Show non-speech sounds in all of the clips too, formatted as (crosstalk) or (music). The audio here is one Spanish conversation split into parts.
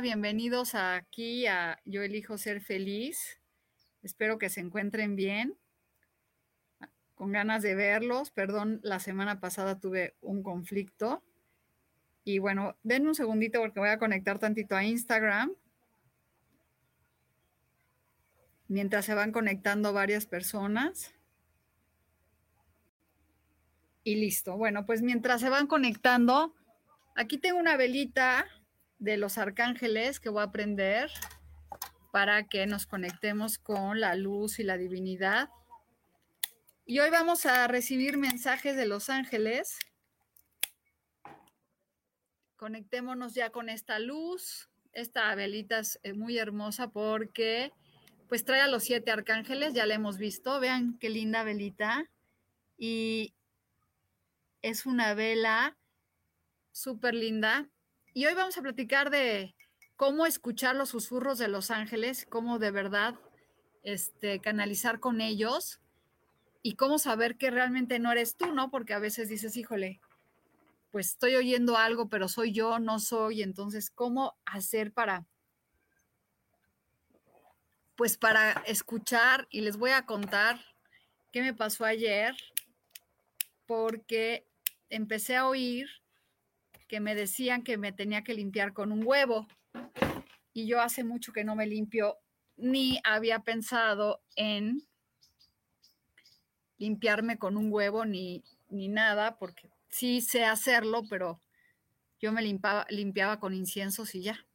Bienvenidos aquí a Yo elijo ser feliz. Espero que se encuentren bien, con ganas de verlos. Perdón, la semana pasada tuve un conflicto. Y bueno, denme un segundito porque voy a conectar tantito a Instagram. Mientras se van conectando varias personas. Y listo. Bueno, pues mientras se van conectando, aquí tengo una velita de los arcángeles que voy a aprender para que nos conectemos con la luz y la divinidad. Y hoy vamos a recibir mensajes de los ángeles. Conectémonos ya con esta luz. Esta velita es eh, muy hermosa porque pues trae a los siete arcángeles, ya la hemos visto. Vean qué linda velita. Y es una vela súper linda y hoy vamos a platicar de cómo escuchar los susurros de los ángeles, cómo de verdad este, canalizar con ellos y cómo saber que realmente no eres tú, ¿no? Porque a veces dices, híjole, pues estoy oyendo algo, pero soy yo, no soy. Entonces, ¿cómo hacer para, pues para escuchar? Y les voy a contar qué me pasó ayer, porque empecé a oír me decían que me tenía que limpiar con un huevo. Y yo hace mucho que no me limpio, ni había pensado en limpiarme con un huevo ni, ni nada, porque sí sé hacerlo, pero yo me limpiaba, limpiaba con inciensos y ya.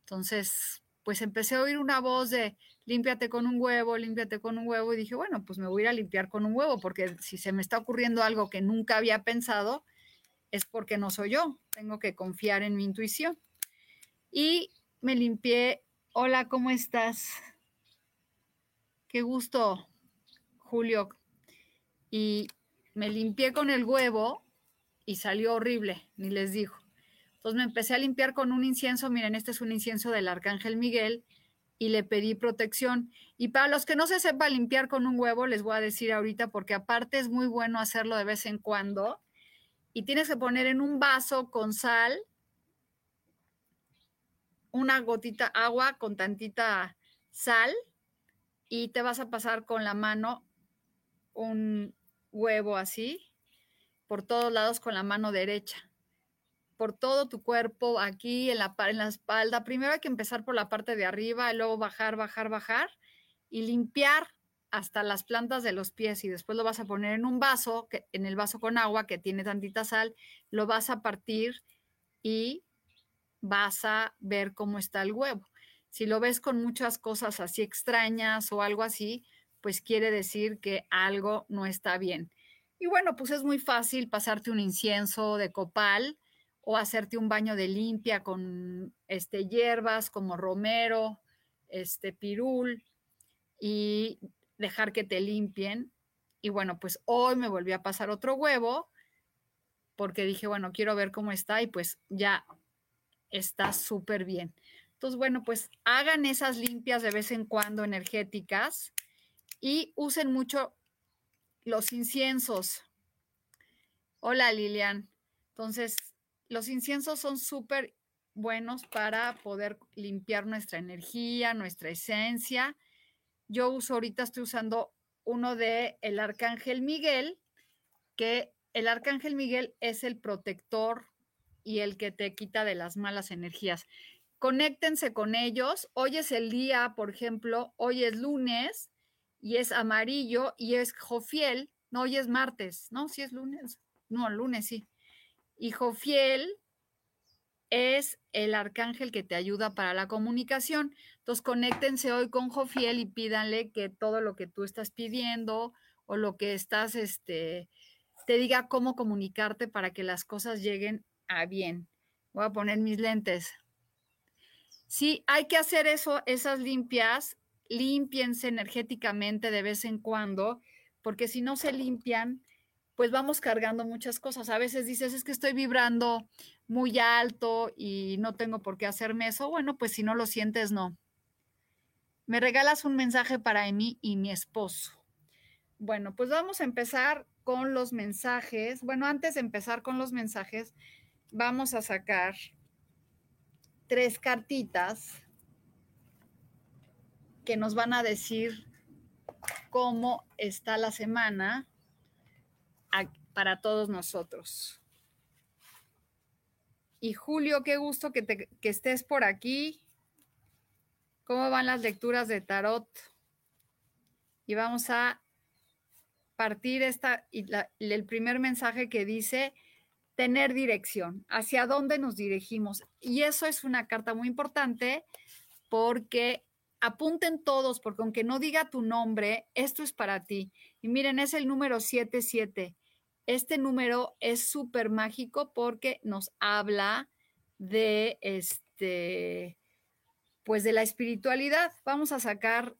Entonces, pues empecé a oír una voz de límpiate con un huevo, límpiate con un huevo, y dije, bueno, pues me voy a ir a limpiar con un huevo, porque si se me está ocurriendo algo que nunca había pensado, es porque no soy yo, tengo que confiar en mi intuición. Y me limpié, hola, ¿cómo estás? Qué gusto, Julio. Y me limpié con el huevo y salió horrible, ni les dijo. Entonces me empecé a limpiar con un incienso, miren, este es un incienso del Arcángel Miguel, y le pedí protección. Y para los que no se sepa limpiar con un huevo, les voy a decir ahorita, porque aparte es muy bueno hacerlo de vez en cuando, y tienes que poner en un vaso con sal una gotita agua con tantita sal y te vas a pasar con la mano un huevo así por todos lados con la mano derecha, por todo tu cuerpo, aquí en la, en la espalda. Primero hay que empezar por la parte de arriba y luego bajar, bajar, bajar y limpiar hasta las plantas de los pies y después lo vas a poner en un vaso, que, en el vaso con agua que tiene tantita sal, lo vas a partir y vas a ver cómo está el huevo. Si lo ves con muchas cosas así extrañas o algo así, pues quiere decir que algo no está bien. Y bueno, pues es muy fácil pasarte un incienso de copal o hacerte un baño de limpia con este hierbas como romero, este pirul y dejar que te limpien. Y bueno, pues hoy me volví a pasar otro huevo porque dije, bueno, quiero ver cómo está y pues ya está súper bien. Entonces, bueno, pues hagan esas limpias de vez en cuando energéticas y usen mucho los inciensos. Hola Lilian. Entonces, los inciensos son súper buenos para poder limpiar nuestra energía, nuestra esencia yo uso ahorita, estoy usando uno de el arcángel Miguel, que el arcángel Miguel es el protector y el que te quita de las malas energías. Conéctense con ellos. Hoy es el día, por ejemplo, hoy es lunes y es amarillo y es Jofiel. No, hoy es martes, ¿no? Si es lunes. No, lunes sí. Y Jofiel es el arcángel que te ayuda para la comunicación. Entonces, conéctense hoy con Jofiel y pídanle que todo lo que tú estás pidiendo o lo que estás, este, te diga cómo comunicarte para que las cosas lleguen a bien. Voy a poner mis lentes. Sí, hay que hacer eso, esas limpias, limpiense energéticamente de vez en cuando, porque si no se limpian, pues vamos cargando muchas cosas. A veces dices, es que estoy vibrando muy alto y no tengo por qué hacerme eso. Bueno, pues si no lo sientes, no. Me regalas un mensaje para mí y mi esposo. Bueno, pues vamos a empezar con los mensajes. Bueno, antes de empezar con los mensajes, vamos a sacar tres cartitas que nos van a decir cómo está la semana para todos nosotros. Y Julio, qué gusto que, que estés por aquí. ¿Cómo van las lecturas de tarot? Y vamos a partir esta, el primer mensaje que dice, tener dirección, hacia dónde nos dirigimos. Y eso es una carta muy importante porque apunten todos, porque aunque no diga tu nombre, esto es para ti. Y miren, es el número 77. Este número es súper mágico porque nos habla de este, pues de la espiritualidad. Vamos a sacar,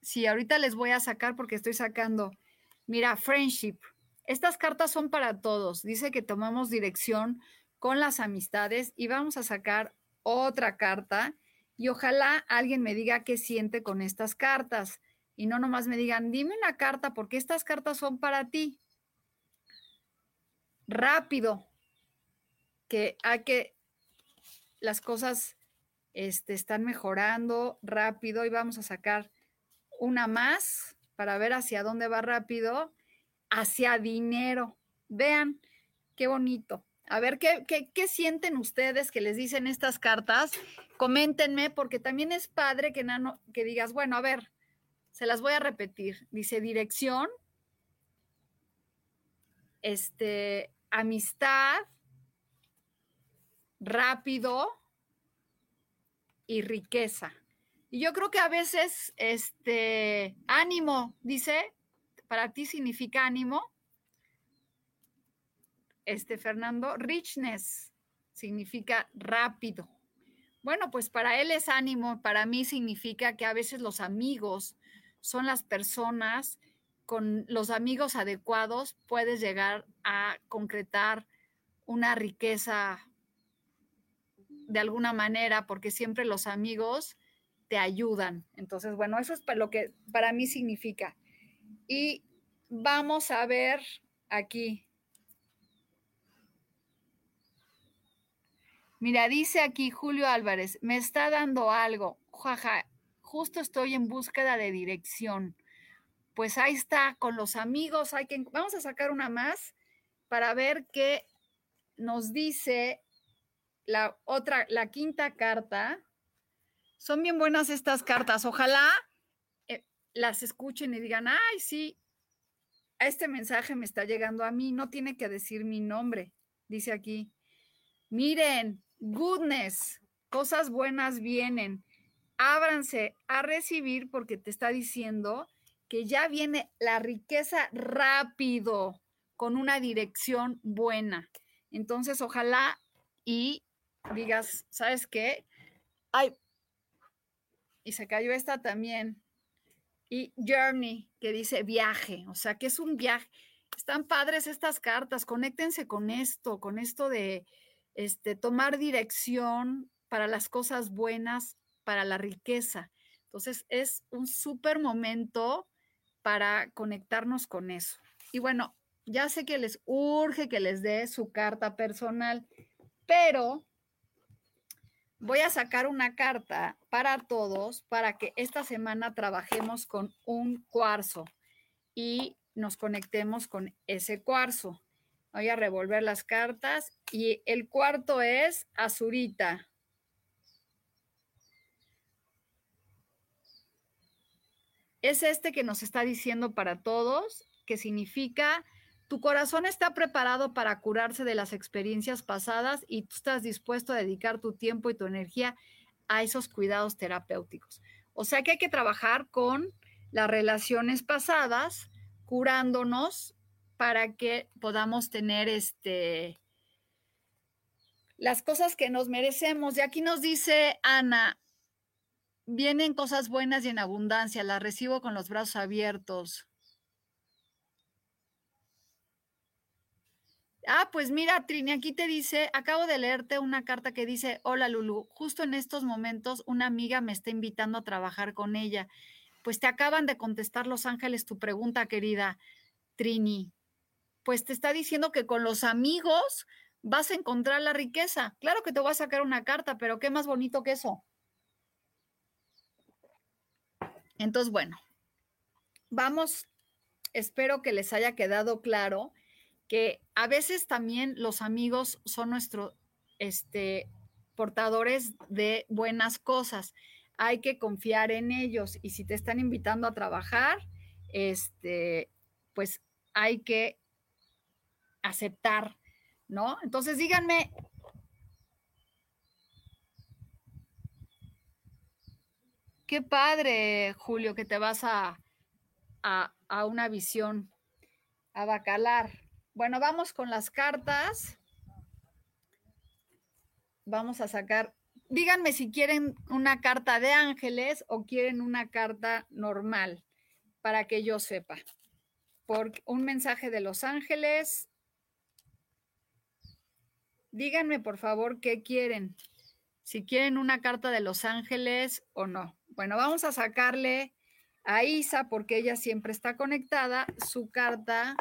sí, ahorita les voy a sacar porque estoy sacando, mira, friendship. Estas cartas son para todos. Dice que tomamos dirección con las amistades y vamos a sacar otra carta y ojalá alguien me diga qué siente con estas cartas y no nomás me digan, dime una carta porque estas cartas son para ti. Rápido, que hay que, las cosas este, están mejorando rápido y vamos a sacar una más para ver hacia dónde va rápido hacia dinero. Vean, qué bonito. A ver, ¿qué, qué, sienten ustedes que les dicen estas cartas? Coméntenme, porque también es padre que, nano, que digas, bueno, a ver, se las voy a repetir. Dice dirección, este, amistad, rápido y riqueza. Y yo creo que a veces, este, ánimo, dice, para ti significa ánimo. Este, Fernando, richness significa rápido. Bueno, pues para él es ánimo, para mí significa que a veces los amigos son las personas con los amigos adecuados puedes llegar a concretar una riqueza de alguna manera, porque siempre los amigos te ayudan. Entonces, bueno, eso es lo que para mí significa. Y vamos a ver aquí. Mira, dice aquí Julio Álvarez, me está dando algo. Jaja, justo estoy en búsqueda de dirección. Pues ahí está, con los amigos, hay que, vamos a sacar una más para ver qué nos dice la otra, la quinta carta. Son bien buenas estas cartas. Ojalá las escuchen y digan, ay, sí, este mensaje me está llegando a mí, no tiene que decir mi nombre, dice aquí. Miren, goodness, cosas buenas vienen. Ábranse a recibir porque te está diciendo que ya viene la riqueza rápido, con una dirección buena. Entonces, ojalá y digas, ¿sabes qué? Ay, y se cayó esta también. Y Journey, que dice viaje, o sea, que es un viaje. Están padres estas cartas, conéctense con esto, con esto de este, tomar dirección para las cosas buenas, para la riqueza. Entonces, es un súper momento para conectarnos con eso. Y bueno, ya sé que les urge que les dé su carta personal, pero voy a sacar una carta para todos para que esta semana trabajemos con un cuarzo y nos conectemos con ese cuarzo. Voy a revolver las cartas y el cuarto es azurita. Es este que nos está diciendo para todos, que significa tu corazón está preparado para curarse de las experiencias pasadas y tú estás dispuesto a dedicar tu tiempo y tu energía a esos cuidados terapéuticos. O sea que hay que trabajar con las relaciones pasadas, curándonos para que podamos tener este las cosas que nos merecemos. Y aquí nos dice Ana, vienen cosas buenas y en abundancia, las recibo con los brazos abiertos. Ah, pues mira, Trini, aquí te dice, acabo de leerte una carta que dice, hola Lulu, justo en estos momentos una amiga me está invitando a trabajar con ella. Pues te acaban de contestar Los Ángeles tu pregunta, querida Trini. Pues te está diciendo que con los amigos vas a encontrar la riqueza. Claro que te voy a sacar una carta, pero qué más bonito que eso. Entonces, bueno, vamos, espero que les haya quedado claro que a veces también los amigos son nuestros este, portadores de buenas cosas. Hay que confiar en ellos y si te están invitando a trabajar, este, pues hay que aceptar, ¿no? Entonces díganme, qué padre, Julio, que te vas a, a, a una visión, a Bacalar. Bueno, vamos con las cartas. Vamos a sacar, díganme si quieren una carta de ángeles o quieren una carta normal para que yo sepa. Por un mensaje de los ángeles. Díganme por favor qué quieren. Si quieren una carta de los ángeles o no. Bueno, vamos a sacarle a Isa porque ella siempre está conectada su carta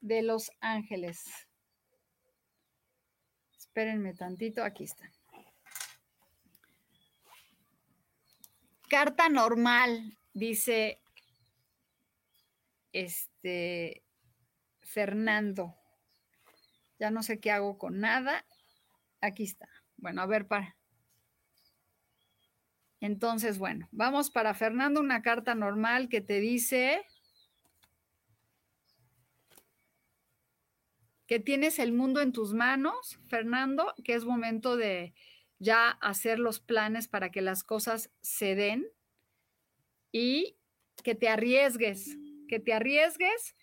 de los ángeles. Espérenme tantito, aquí está. Carta normal, dice este Fernando. Ya no sé qué hago con nada. Aquí está. Bueno, a ver, para. Entonces, bueno, vamos para Fernando, una carta normal que te dice que tienes el mundo en tus manos, Fernando, que es momento de ya hacer los planes para que las cosas se den y que te arriesgues, que te arriesgues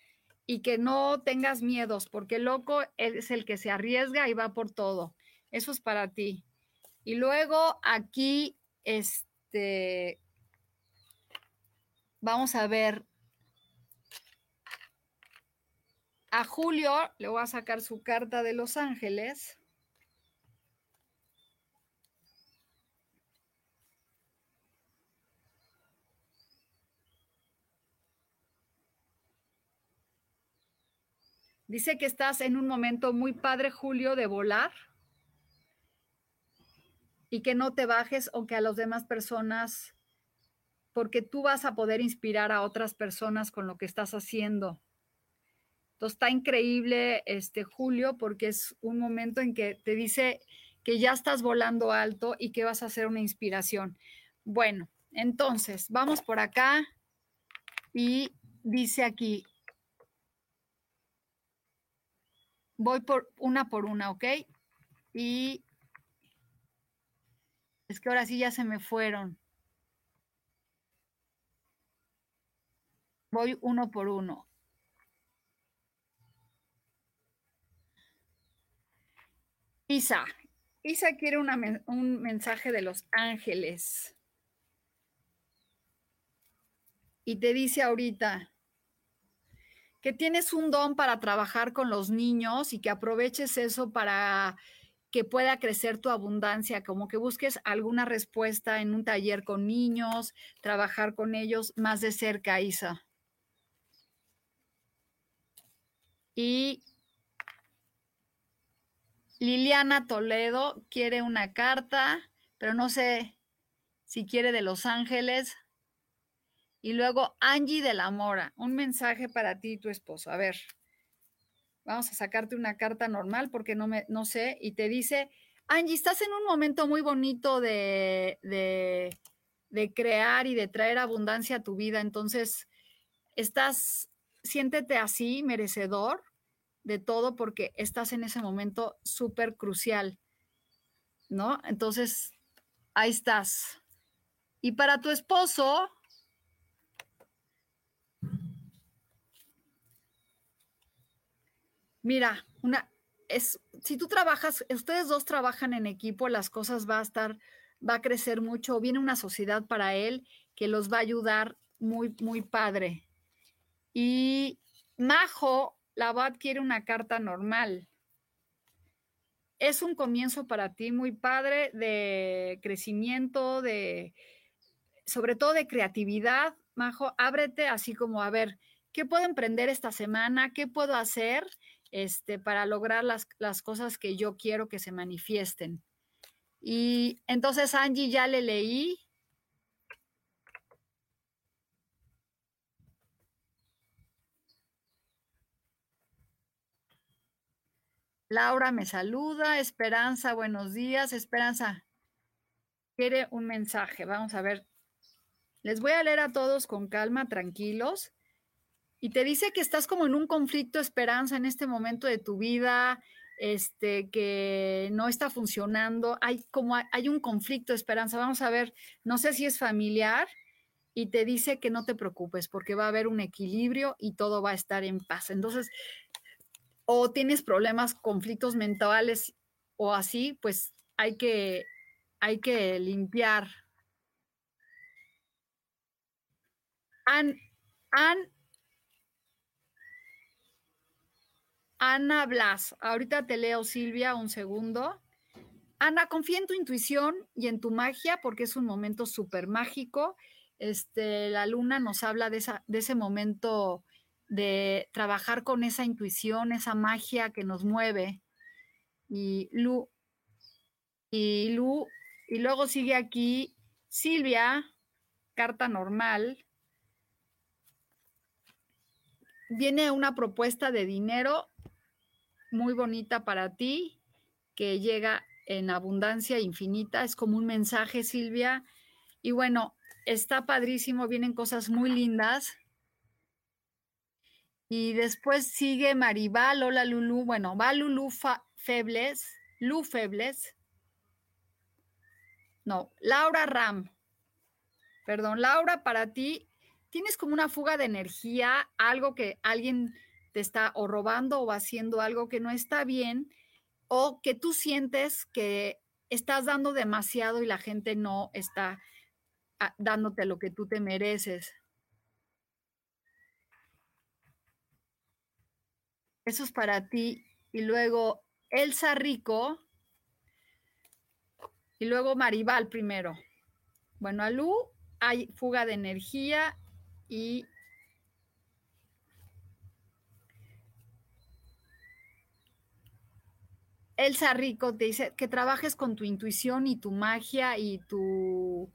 y que no tengas miedos, porque el loco es el que se arriesga y va por todo. Eso es para ti. Y luego aquí, este, vamos a ver A Julio le voy a sacar su carta de Los Ángeles. Dice que estás en un momento muy padre, Julio, de volar y que no te bajes o que a las demás personas, porque tú vas a poder inspirar a otras personas con lo que estás haciendo. Entonces está increíble este Julio porque es un momento en que te dice que ya estás volando alto y que vas a hacer una inspiración. Bueno, entonces vamos por acá y dice aquí, voy por una por una, ¿ok? Y es que ahora sí ya se me fueron. Voy uno por uno. Isa, Isa quiere un mensaje de los ángeles. Y te dice ahorita que tienes un don para trabajar con los niños y que aproveches eso para que pueda crecer tu abundancia, como que busques alguna respuesta en un taller con niños, trabajar con ellos más de cerca, Isa. Y Liliana Toledo quiere una carta pero no sé si quiere de Los Ángeles. Y luego Angie de la Mora, un mensaje para ti y tu esposo. A ver, vamos a sacarte una carta normal porque no, me, no sé. Y te dice, Angie, estás en un momento muy bonito de, de, de crear y de traer abundancia a tu vida. Entonces, estás, siéntete así, merecedor de todo porque estás en ese momento súper crucial, ¿no? Entonces, ahí estás. Y para tu esposo, mira, una es si tú trabajas, ustedes dos trabajan en equipo, las cosas va a estar va a crecer mucho, viene una sociedad para él que los va a ayudar muy muy padre. Y Majo la va a adquirir una carta normal es un comienzo para ti muy padre de crecimiento, de sobre todo de creatividad, Majo, ábrete así como a ver, ¿qué puedo emprender esta semana? ¿Qué puedo hacer este, para lograr las, las cosas que yo quiero que se manifiesten? Y entonces Angie ya le leí. Laura me saluda. Esperanza, buenos días. Esperanza, quiere un mensaje. Vamos a ver les voy a leer a todos con calma, tranquilos. Y te dice que estás como en un conflicto esperanza en este momento de tu vida, este, que no está funcionando. Hay como hay un conflicto de esperanza. Vamos a ver, no sé si es familiar y te dice que no te preocupes porque va a haber un equilibrio y todo va a estar en paz. Entonces, o tienes problemas, conflictos mentales o así, pues hay que, hay que limpiar Ana Blas, ahorita te leo Silvia, un segundo. Ana, confía en tu intuición y en tu magia porque es un momento súper mágico. Este, la luna nos habla de, esa, de ese momento de trabajar con esa intuición, esa magia que nos mueve. Y Lu, y Lu, y luego sigue aquí Silvia, carta normal viene una propuesta de dinero muy bonita para ti, que llega en abundancia infinita. Es como un mensaje, Silvia. Y bueno, está padrísimo, vienen cosas muy lindas. Y después sigue Maribal, hola Lulu. Bueno, va Lulu Febles, Lu Febles. No, Laura Ram. Perdón, Laura, para ti tienes como una fuga de energía, algo que alguien te está o robando o haciendo algo que no está bien, o que tú sientes que estás dando demasiado y la gente no está ah, dándote lo que tú te mereces. Eso es para ti. Y luego Elsa Rico. Y luego Maribal primero. Bueno, a Lu hay fuga de energía y Elsa Rico te dice que trabajes con tu intuición y tu magia y tu,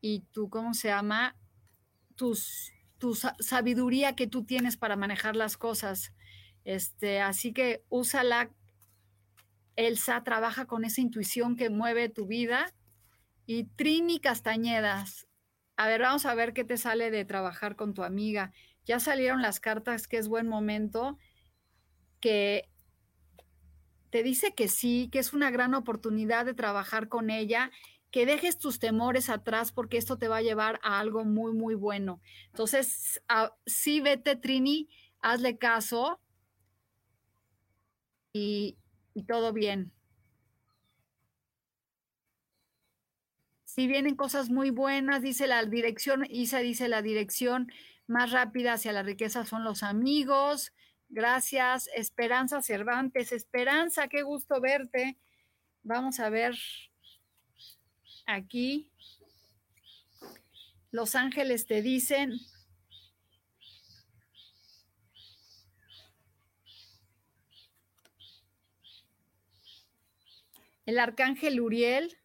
y tu, ¿cómo se llama? Tus, tu sabiduría que tú tienes para manejar las cosas. Este, así que úsala. Elsa trabaja con esa intuición que mueve tu vida. Y Trini Castañedas, a ver, vamos a ver qué te sale de trabajar con tu amiga. Ya salieron las cartas que es buen momento, que te dice que sí, que es una gran oportunidad de trabajar con ella, que dejes tus temores atrás porque esto te va a llevar a algo muy, muy bueno. Entonces, sí, vete, Trini, hazle caso y, y todo bien. Si vienen cosas muy buenas, dice la dirección, Isa dice la dirección más rápida hacia la riqueza son los amigos. Gracias, Esperanza Cervantes. Esperanza, qué gusto verte. Vamos a ver aquí. Los ángeles te dicen, el arcángel Uriel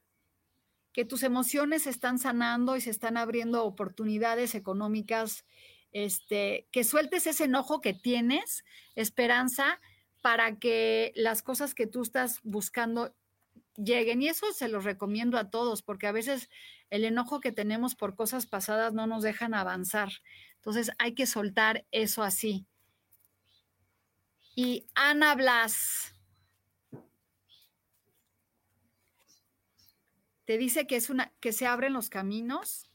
que tus emociones están sanando y se están abriendo oportunidades económicas, este, que sueltes ese enojo que tienes, esperanza, para que las cosas que tú estás buscando lleguen. Y eso se los recomiendo a todos, porque a veces el enojo que tenemos por cosas pasadas no nos dejan avanzar. Entonces hay que soltar eso así. Y Ana Blas te dice que es una que se abren los caminos.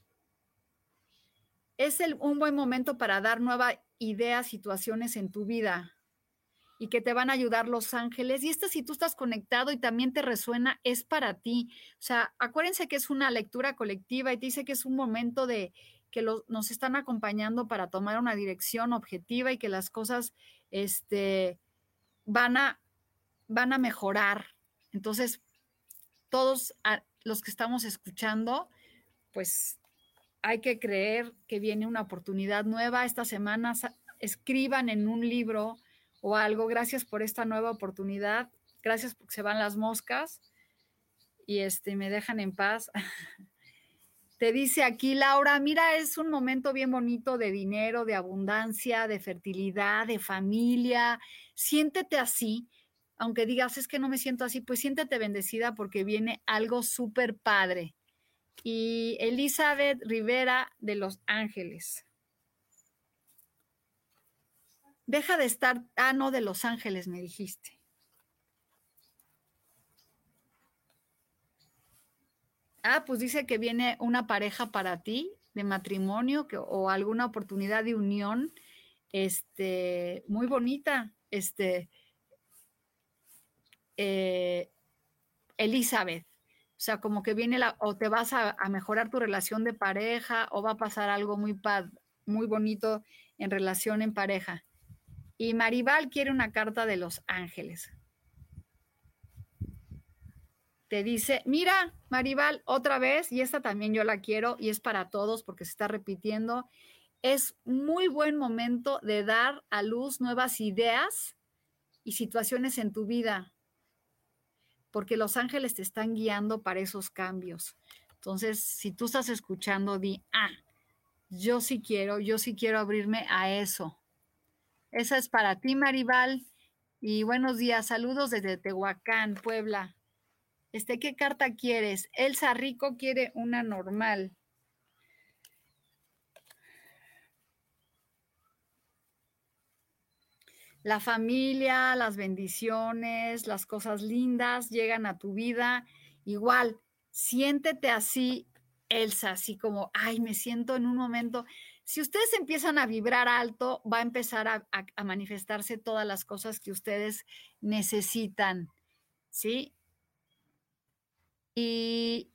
Es un buen momento para dar nuevas ideas, situaciones en tu vida y que te van a ayudar los ángeles. Y esta, si tú estás conectado y también te resuena, es para ti. O sea, acuérdense que es una lectura colectiva y te dice que es un momento de que nos están acompañando para tomar una dirección objetiva y que las cosas este, van, a, van a mejorar. Entonces, todos los que estamos escuchando, pues hay que creer que viene una oportunidad nueva. Esta semana escriban en un libro o algo. Gracias por esta nueva oportunidad. Gracias porque se van las moscas y este, me dejan en paz. (laughs) Te dice aquí Laura, mira, es un momento bien bonito de dinero, de abundancia, de fertilidad, de familia. Siéntete así, aunque digas, es que no me siento así, pues siéntete bendecida porque viene algo súper padre. Y Elizabeth Rivera de Los Ángeles. Deja de estar, ah, no, de Los Ángeles, me dijiste. Ah, pues dice que viene una pareja para ti de matrimonio que, o alguna oportunidad de unión, este, muy bonita, este, eh, Elizabeth. O sea, como que viene la, o te vas a, a, mejorar tu relación de pareja, o va a pasar algo muy, muy bonito en relación en pareja. Y Maribal quiere una carta de los ángeles. Te dice, mira, Maribal, otra vez, y esta también yo la quiero, y es para todos porque se está repitiendo. Es muy buen momento de dar a luz nuevas ideas y situaciones en tu vida, porque los ángeles te están guiando para esos cambios. Entonces, si tú estás escuchando, di, ah, yo sí quiero, yo sí quiero abrirme a eso. Esa es para ti, Maribal. Y buenos días, saludos desde Tehuacán, Puebla. Este, ¿qué carta quieres? Elsa Rico quiere una normal. La familia, las bendiciones, las cosas lindas llegan a tu vida. Igual, siéntete así, Elsa, así como, ay, me siento en un momento si ustedes empiezan a vibrar alto, va a empezar a, manifestarse todas las cosas que ustedes necesitan, ¿sí? Y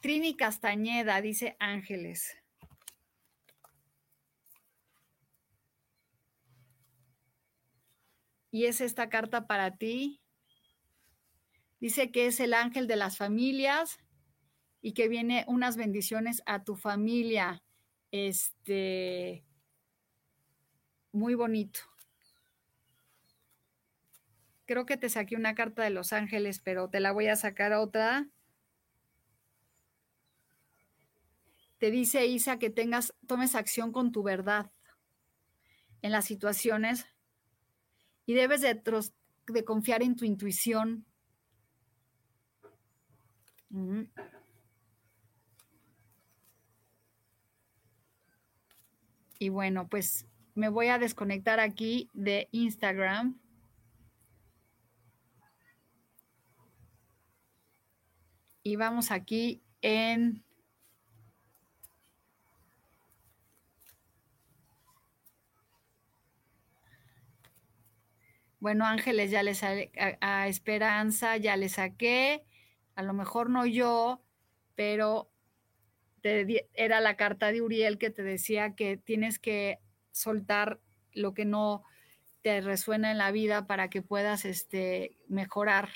Trini Castañeda, dice Ángeles. Y es esta carta para ti. Dice que es el ángel de las familias y que viene unas bendiciones a tu familia. Este, muy bonito. Creo que te saqué una carta de Los Ángeles, pero te la voy a sacar otra. Te dice Isa que tengas, tomes acción con tu verdad en las situaciones y debes de, de confiar en tu intuición. Y bueno, pues me voy a desconectar aquí de Instagram. Y vamos aquí en... Bueno, Ángeles, ya les a, a Esperanza, ya le saqué. A lo mejor no yo, pero era la carta de Uriel que te decía que tienes que soltar lo que no te resuena en la vida para que puedas este, mejorar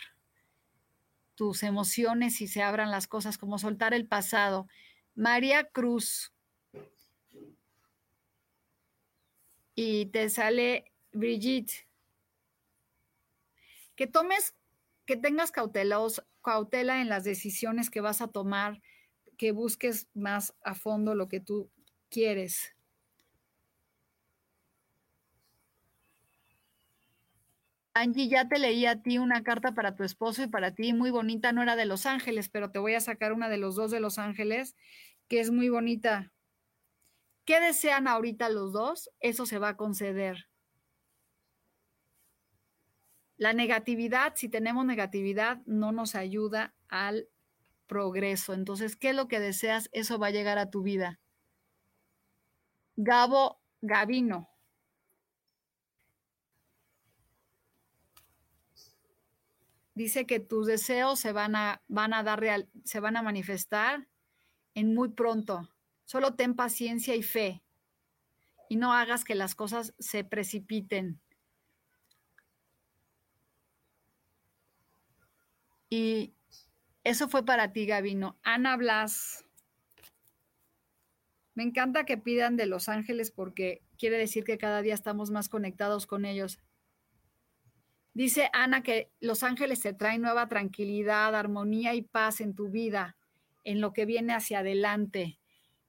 tus emociones y se abran las cosas, como soltar el pasado. María Cruz. Y te sale Brigitte. Que tomes, que tengas cautela en las decisiones que vas a tomar, que busques más a fondo lo que tú quieres. Angie, ya te leí a ti una carta para tu esposo y para ti, muy bonita, no era de Los Ángeles, pero te voy a sacar una de los dos de Los Ángeles, que es muy bonita. ¿Qué desean ahorita los dos? Eso se va a conceder. La negatividad, si tenemos negatividad, no nos ayuda al progreso. Entonces, ¿qué es lo que deseas? Eso va a llegar a tu vida. Gabo Gavino. dice que tus deseos se van a, dar se van a manifestar en muy pronto. Solo ten paciencia y fe y no hagas que las cosas se precipiten. Y eso fue para ti, Gavino. Ana Blas. Me encanta que pidan de los ángeles porque quiere decir que cada día estamos más conectados con ellos. Dice Ana que los ángeles te traen nueva tranquilidad, armonía y paz en tu vida, en lo que viene hacia adelante.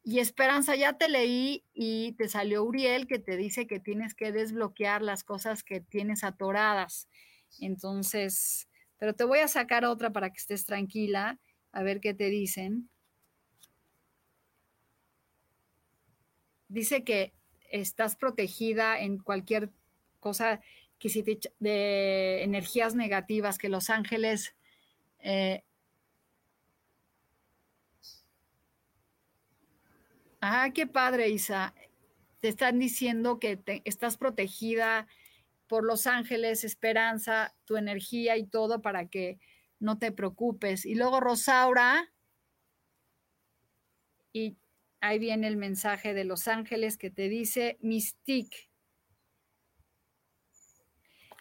Y Esperanza, ya te leí y te salió Uriel que te dice que tienes que desbloquear las cosas que tienes atoradas. Entonces, pero te voy a sacar otra para que estés tranquila, a ver qué te dicen. Dice que estás protegida en cualquier cosa que si de energías negativas, que los ángeles eh, Ah, qué padre, Isa. Te están diciendo que estás protegida por los ángeles, esperanza, tu energía y todo para que no te preocupes. Y luego Rosaura, y ahí viene el mensaje de los ángeles que te dice, Mystique,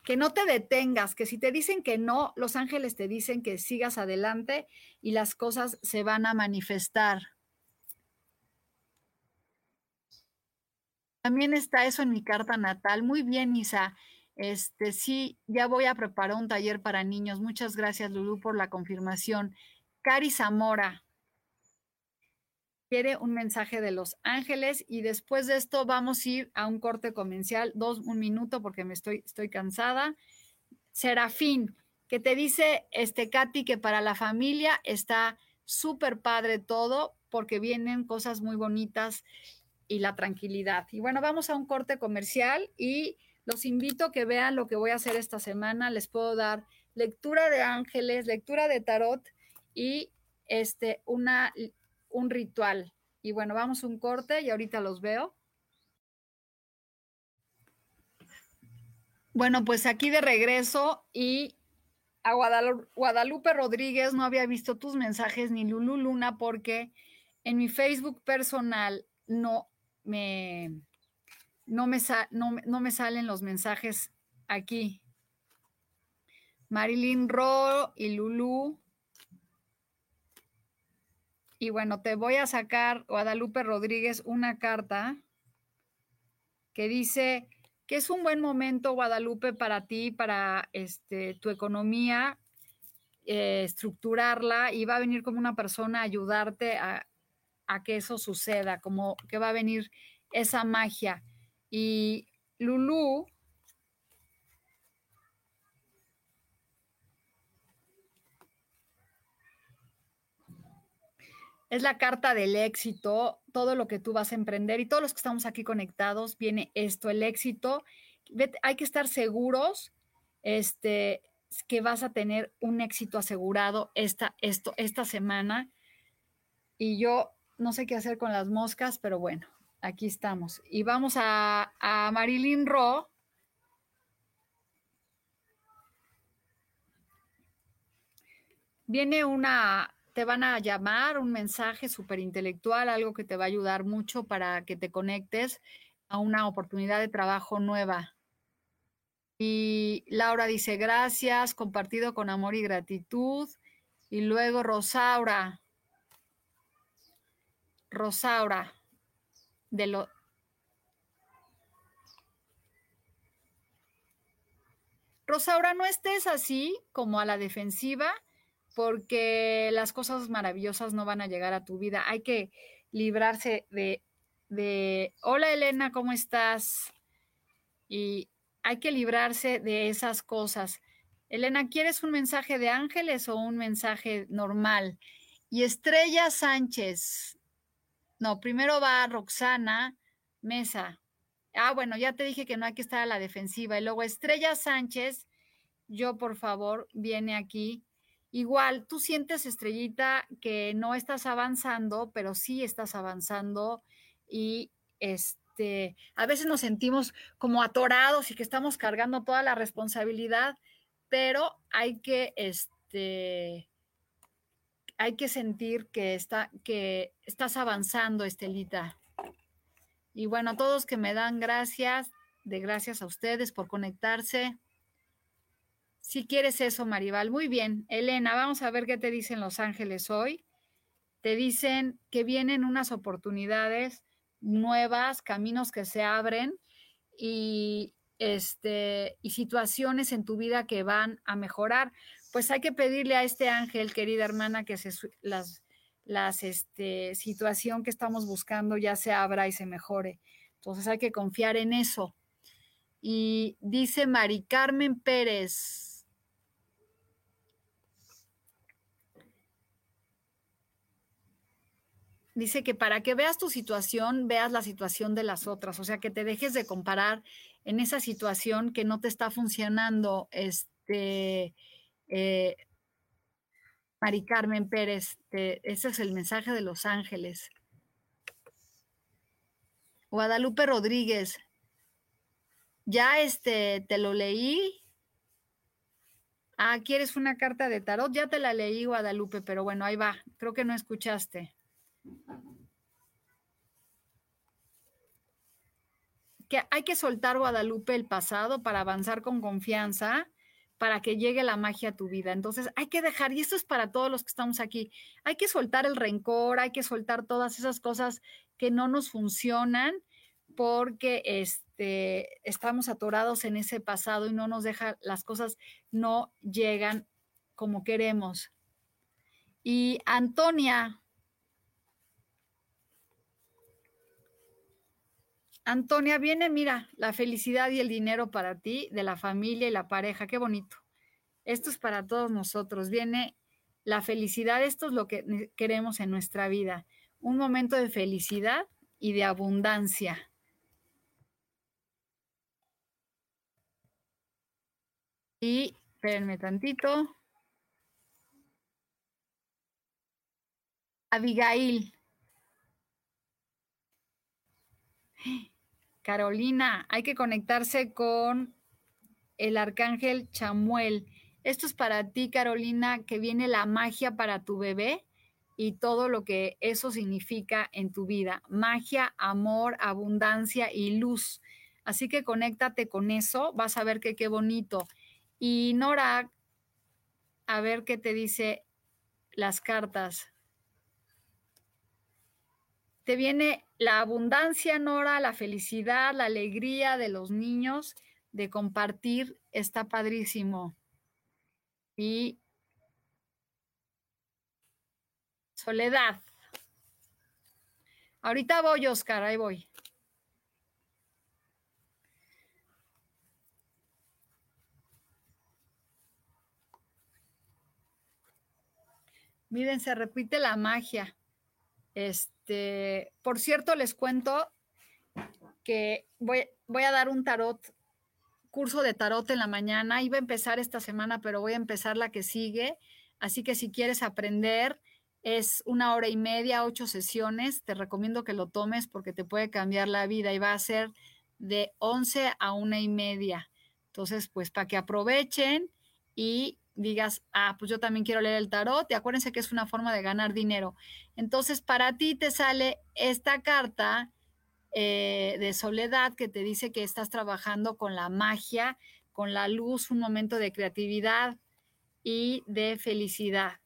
que no te detengas, que si te dicen que no, los ángeles te dicen que sigas adelante y las cosas se van a manifestar. También está eso en mi carta natal. Muy bien, Isa. Este sí, ya voy a preparar un taller para niños. Muchas gracias, Lulú, por la confirmación. Cari Zamora, quiere un mensaje de los ángeles y después de esto vamos a ir a un corte comercial, dos, un minuto porque me estoy, estoy cansada. Serafín, que te dice, este, Katy, que para la familia está súper padre todo porque vienen cosas muy bonitas y la tranquilidad. Y bueno, vamos a un corte comercial y los invito a que vean lo que voy a hacer esta semana. Les puedo dar lectura de ángeles, lectura de tarot y este, una un ritual. Y bueno, vamos a un corte y ahorita los veo. Bueno, pues aquí de regreso y a Guadalupe, Rodríguez no había visto tus mensajes ni Lulu Luna porque en mi Facebook personal no me, no me, no, no me salen los mensajes aquí. Marilyn Ro y Lulu y bueno, te voy a sacar, Guadalupe Rodríguez, una carta que dice que es un buen momento, Guadalupe, para ti, para este, tu economía, eh, estructurarla y va a venir como una persona a ayudarte a, a que eso suceda, como que va a venir esa magia. Y Lulu Es la carta del éxito, todo lo que tú vas a emprender y todos los que estamos aquí conectados, viene esto, el éxito. Hay que estar seguros este, que vas a tener un éxito asegurado esta, esto, esta semana. Y yo no sé qué hacer con las moscas, pero bueno, aquí estamos. Y vamos a, Marilyn Ro. Viene una te van a llamar un mensaje súper intelectual, algo que te va a ayudar mucho para que te conectes a una oportunidad de trabajo nueva. Y Laura dice, gracias, compartido con amor y gratitud. Y luego Rosaura, Rosaura, de lo, Rosaura, no estés así como a la defensiva, porque las cosas maravillosas no van a llegar a tu vida. Hay que librarse de, de, hola Elena, ¿cómo estás? Y hay que librarse de esas cosas. Elena, ¿quieres un mensaje de ángeles o un mensaje normal? Y Estrella Sánchez. No, primero va Roxana Mesa. Ah, bueno, ya te dije que no hay que estar a la defensiva. Y luego Estrella Sánchez, yo por favor, viene aquí. Igual, tú sientes, Estrellita, que no estás avanzando, pero sí estás avanzando y este, a veces nos sentimos como atorados y que estamos cargando toda la responsabilidad, pero hay que, este, hay que sentir que, está, que estás avanzando, Estelita. Y bueno, a todos que me dan gracias, de gracias a ustedes por conectarse. Si quieres eso, Maribal. Muy bien. Elena, vamos a ver qué te dicen Los Ángeles hoy. Te dicen que vienen unas oportunidades nuevas, caminos que se abren y, este, y situaciones en tu vida que van a mejorar. Pues hay que pedirle a este ángel, querida hermana, que se, las, este, situación que estamos buscando ya se abra y se mejore. Entonces hay que confiar en eso. Y dice Mari Carmen Pérez. Dice que para que veas tu situación, veas la situación de las otras, o sea, que te dejes de comparar en esa situación que no te está funcionando, este, eh, Mari Carmen Pérez, ese es el mensaje de Los Ángeles. Guadalupe Rodríguez, ya este, te lo leí. Ah, ¿quieres una carta de tarot? Ya te la leí, Guadalupe, pero bueno, ahí va. Creo que no escuchaste. Que hay que soltar, Guadalupe, el pasado para avanzar con confianza para que llegue la magia a tu vida. Entonces hay que dejar, y esto es para todos los que estamos aquí, hay que soltar el rencor, hay que soltar todas esas cosas que no nos funcionan porque este, estamos atorados en ese pasado y no nos deja, las cosas no llegan como queremos. Y Antonia, Antonia, viene, mira, la felicidad y el dinero para ti, de la familia y la pareja, qué bonito. Esto es para todos nosotros. Viene la felicidad, esto es lo que queremos en nuestra vida. Un momento de felicidad y de abundancia. Y espérenme tantito. Abigail. Carolina, hay que conectarse con el arcángel Chamuel. Esto es para ti, Carolina, que viene la magia para tu bebé y todo lo que eso significa en tu vida. Magia, amor, abundancia y luz. Así que conéctate con eso, vas a ver que qué bonito. Y Nora, a ver qué te dice las cartas. Te viene la abundancia, Nora, la felicidad, la alegría de los niños de compartir está padrísimo. Y soledad. Ahorita voy, Oscar, ahí voy. Miren, se repite la magia. Este, por cierto, les cuento que voy, voy a dar un tarot, curso de tarot en la mañana. Iba a empezar esta semana, pero voy a empezar la que sigue. Así que si quieres aprender, es una hora y media, ocho sesiones. Te recomiendo que lo tomes porque te puede cambiar la vida y va a ser de 11 a una y media. Entonces, pues para que aprovechen y digas, ah, pues yo también quiero leer el tarot, y acuérdense que es una forma de ganar dinero. Entonces, para ti te sale esta carta eh, de soledad que te dice que estás trabajando con la magia, con la luz, un momento de creatividad y de felicidad.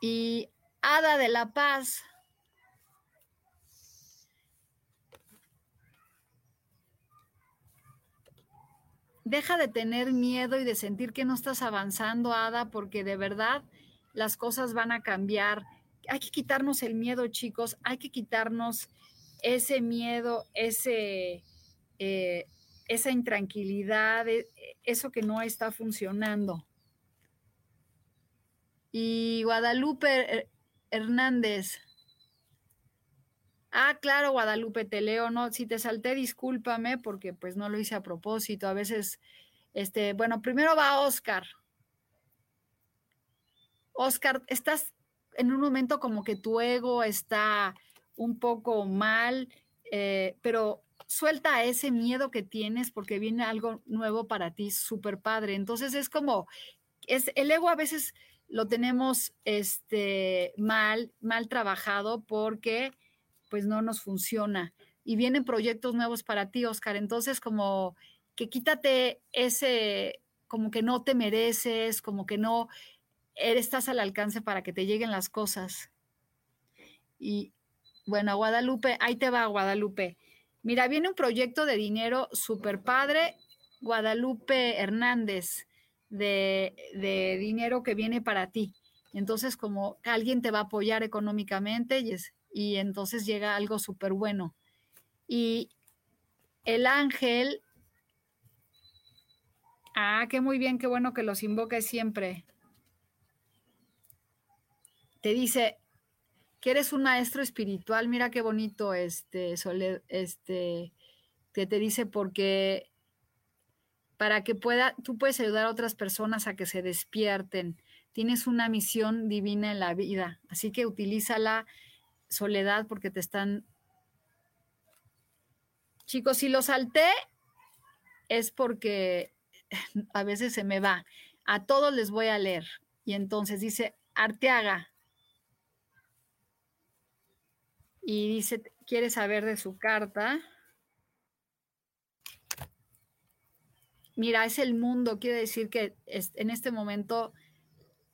Y Hada de la Paz deja de tener miedo y de sentir que no estás avanzando, Ada, porque de verdad las cosas van a cambiar. Hay que quitarnos el miedo, chicos, hay que quitarnos ese miedo, ese, eh, esa intranquilidad, e, eso que no está funcionando. Y Guadalupe Hernández. Ah, claro, Guadalupe, te leo, no, si te salté, discúlpame porque pues no lo hice a propósito. A veces, este, bueno, primero va Oscar. Oscar, estás en un momento como que tu ego está un poco mal, eh, pero suelta ese miedo que tienes porque viene algo nuevo para ti, súper padre. Entonces es como, es, el ego a veces lo tenemos este, mal, mal trabajado porque pues no nos funciona. Y vienen proyectos nuevos para ti, Oscar. Entonces como que quítate ese, como que no te mereces, como que no estás al alcance para que te lleguen las cosas. Y bueno, Guadalupe, ahí te va, Guadalupe. Mira, viene un proyecto de dinero súper padre, Guadalupe Hernández, de, de, dinero que viene para ti. Entonces, como alguien te va a apoyar económicamente y, es, y entonces llega algo súper bueno. Y el ángel, ah, qué muy bien, qué bueno que los invoques siempre. Te dice, que eres un maestro espiritual, mira qué bonito este, este, que te dice porque para que pueda, tú puedes ayudar a otras personas a que se despierten. Tienes una misión divina en la vida, así que utiliza la soledad porque te están... Chicos, si lo salté es porque (sighs) a veces se me va. A todos les voy a leer. Y entonces dice, Arteaga, y dice, quiere saber de su carta. Mira, es el mundo, quiere decir que en este momento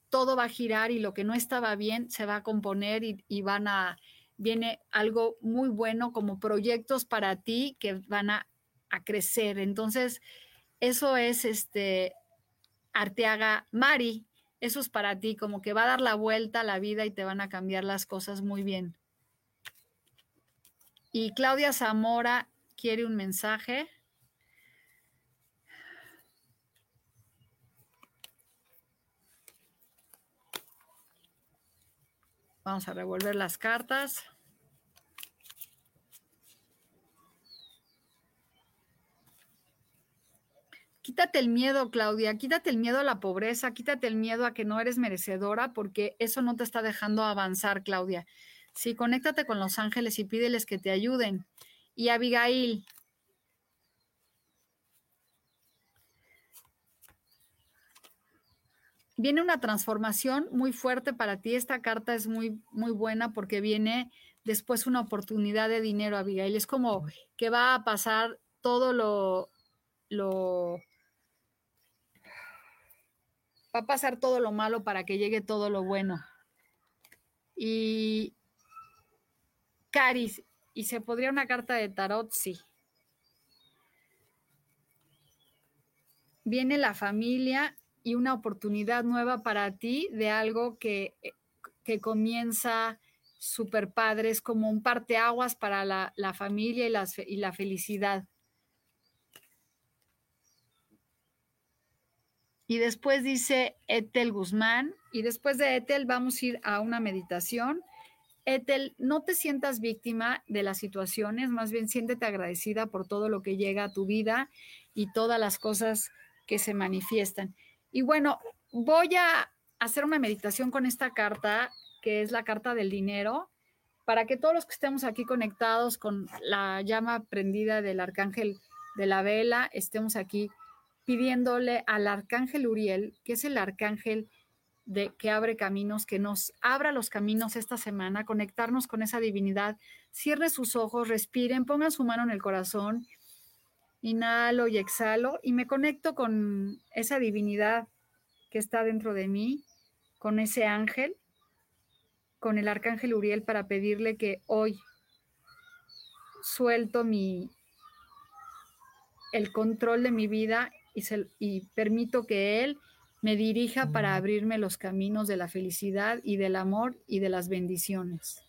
todo va a girar y lo que no estaba bien se va a componer y, van a, viene algo muy bueno como proyectos para ti que van a, a crecer. Entonces, eso es este Arteaga Mari, eso es para ti, como que va a dar la vuelta a la vida y te van a cambiar las cosas muy bien. Y Claudia Zamora quiere un mensaje. Vamos a revolver las cartas. Quítate el miedo, Claudia, quítate el miedo a la pobreza, quítate el miedo a que no eres merecedora, porque eso no te está dejando avanzar, Claudia. Sí, conéctate con los ángeles y pídeles que te ayuden. Y Abigail. Viene una transformación muy fuerte para ti. Esta carta es muy, muy buena porque viene después una oportunidad de dinero, Abigail. Es como que va a pasar todo lo, lo va a pasar todo lo malo para que llegue todo lo bueno. Y Caris, ¿y se podría una carta de tarot? Sí. Viene la familia y una oportunidad nueva para ti de algo que, eh, que comienza súper padre, es como un parteaguas para la, la familia y la, y la felicidad. Y después dice Etel Guzmán, y después de Etel vamos a ir a una meditación Ethel, no te sientas víctima de las situaciones, más bien siéntete agradecida por todo lo que llega a tu vida y todas las cosas que se manifiestan. Y bueno, voy a hacer una meditación con esta carta, que es la carta del dinero, para que todos los que estemos aquí conectados con la llama prendida del arcángel de la vela, estemos aquí pidiéndole al arcángel Uriel, que es el arcángel de que abre caminos, que nos abra los caminos esta semana, conectarnos con esa divinidad. Cierre sus ojos, respiren, pongan su mano en el corazón, inhalo y exhalo y me conecto con esa divinidad que está dentro de mí, con ese ángel, con el arcángel Uriel para pedirle que hoy suelto mi el control de mi vida y, y permito que Él me dirija para abrirme los caminos de la felicidad y del amor y de las bendiciones.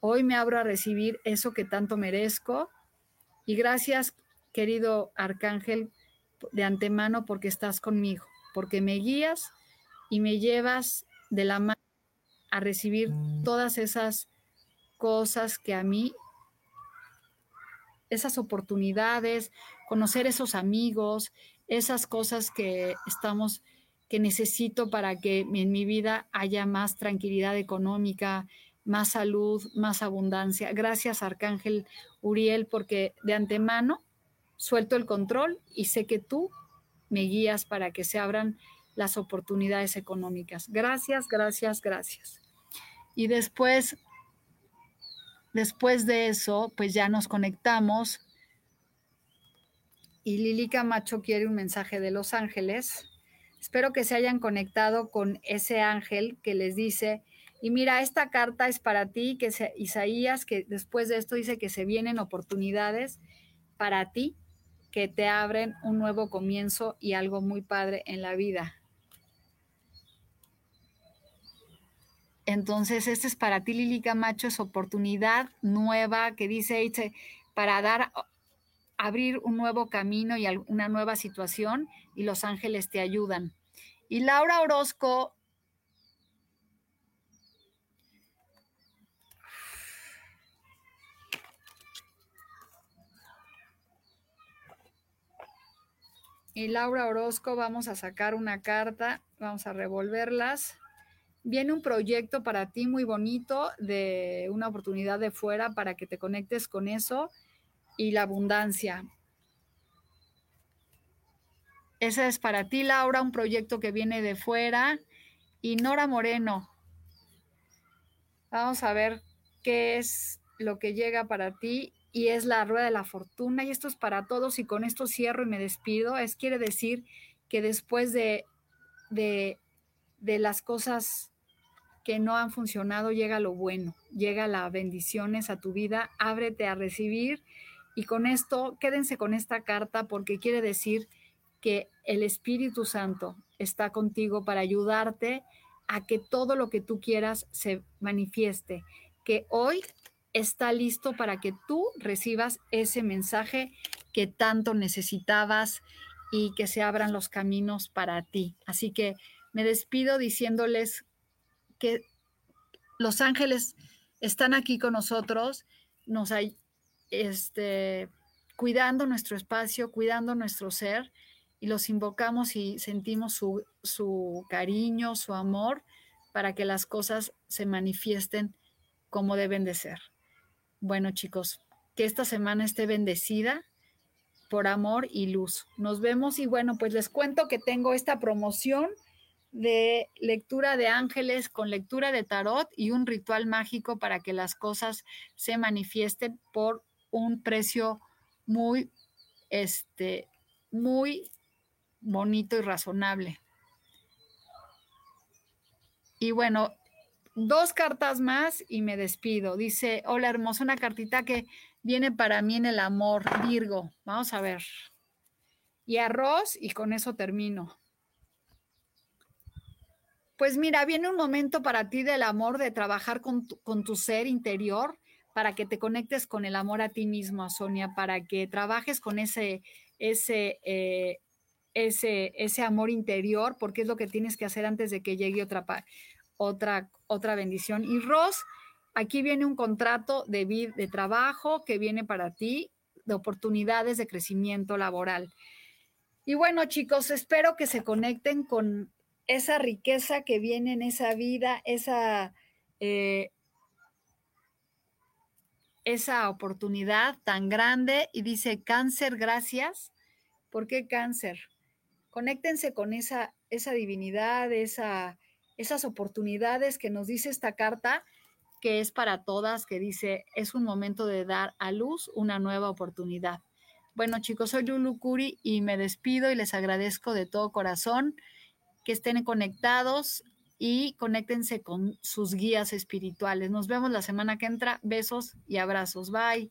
Hoy me abro a recibir eso que tanto merezco y gracias, querido Arcángel, de antemano porque estás conmigo, porque me guías y me llevas de la mano a recibir todas esas cosas que a mí, esas oportunidades, conocer esos amigos, esas cosas que estamos, que necesito para que en mi vida haya más tranquilidad económica, más salud, más abundancia. Gracias, Arcángel Uriel, porque de antemano suelto el control y sé que tú me guías para que se abran las oportunidades económicas. Gracias, gracias, gracias. Y después, después de eso, pues ya nos conectamos. Y Lili Camacho quiere un mensaje de Los Ángeles. Espero que se hayan conectado con ese ángel que les dice, y mira, esta carta es para ti, que Isaías, que después de esto dice que se vienen oportunidades para ti, que te abren un nuevo comienzo y algo muy padre en la vida. Entonces, este es para ti, Lili Camacho, es oportunidad nueva que dice, para dar, abrir un nuevo camino y una nueva situación y los ángeles te ayudan. Y Laura Orozco y Laura Orozco, vamos a sacar una carta, vamos a revolverlas. Viene un proyecto para ti muy bonito de una oportunidad de fuera para que te conectes con eso y la abundancia. Ese es para ti, Laura, un proyecto que viene de fuera. Y Nora Moreno, vamos a ver qué es lo que llega para ti y es la rueda de la fortuna y esto es para todos y con esto cierro y me despido. Es quiere decir que después de, de, de las cosas que no han funcionado llega lo bueno, llega las bendiciones a tu vida, ábrete a recibir y con esto quédense con esta carta porque quiere decir que el Espíritu Santo está contigo para ayudarte a que todo lo que tú quieras se manifieste, que hoy está listo para que tú recibas ese mensaje que tanto necesitabas y que se abran los caminos para ti. Así que me despido diciéndoles que los ángeles están aquí con nosotros, nos hay, este, cuidando nuestro espacio, cuidando nuestro ser, y los invocamos y sentimos su, su cariño, su amor, para que las cosas se manifiesten como deben de ser. Bueno, chicos, que esta semana esté bendecida por amor y luz. Nos vemos y bueno, pues les cuento que tengo esta promoción de lectura de ángeles con lectura de tarot y un ritual mágico para que las cosas se manifiesten por un precio muy este muy bonito y razonable. Y bueno, dos cartas más y me despido. Dice, hola hermosa, una cartita que viene para mí en el amor, Virgo. Vamos a ver. Y arroz y con eso termino. Pues mira, viene un momento para ti del amor, de trabajar con tu, ser interior, para que te conectes con el amor a ti mismo, Sonia, para que trabajes con ese, ese, eh, ese, ese amor interior, porque es lo que tienes que hacer antes de que llegue otra, otra, otra bendición. Y Ross, aquí viene un contrato de, de trabajo que viene para ti, de oportunidades de crecimiento laboral. Y bueno, chicos, espero que se conecten con esa riqueza que viene en esa vida, esa, eh, esa oportunidad tan grande. Y dice, cáncer, gracias. ¿Por qué cáncer? Conéctense con esa, esa divinidad, esa, esas oportunidades que nos dice esta carta, que es para todas, que dice, es un momento de dar a luz una nueva oportunidad. Bueno, chicos, soy Lulu Curi y me despido y les agradezco de todo corazón que estén conectados y conéctense con sus guías espirituales. Nos vemos la semana que entra. Besos y abrazos. Bye.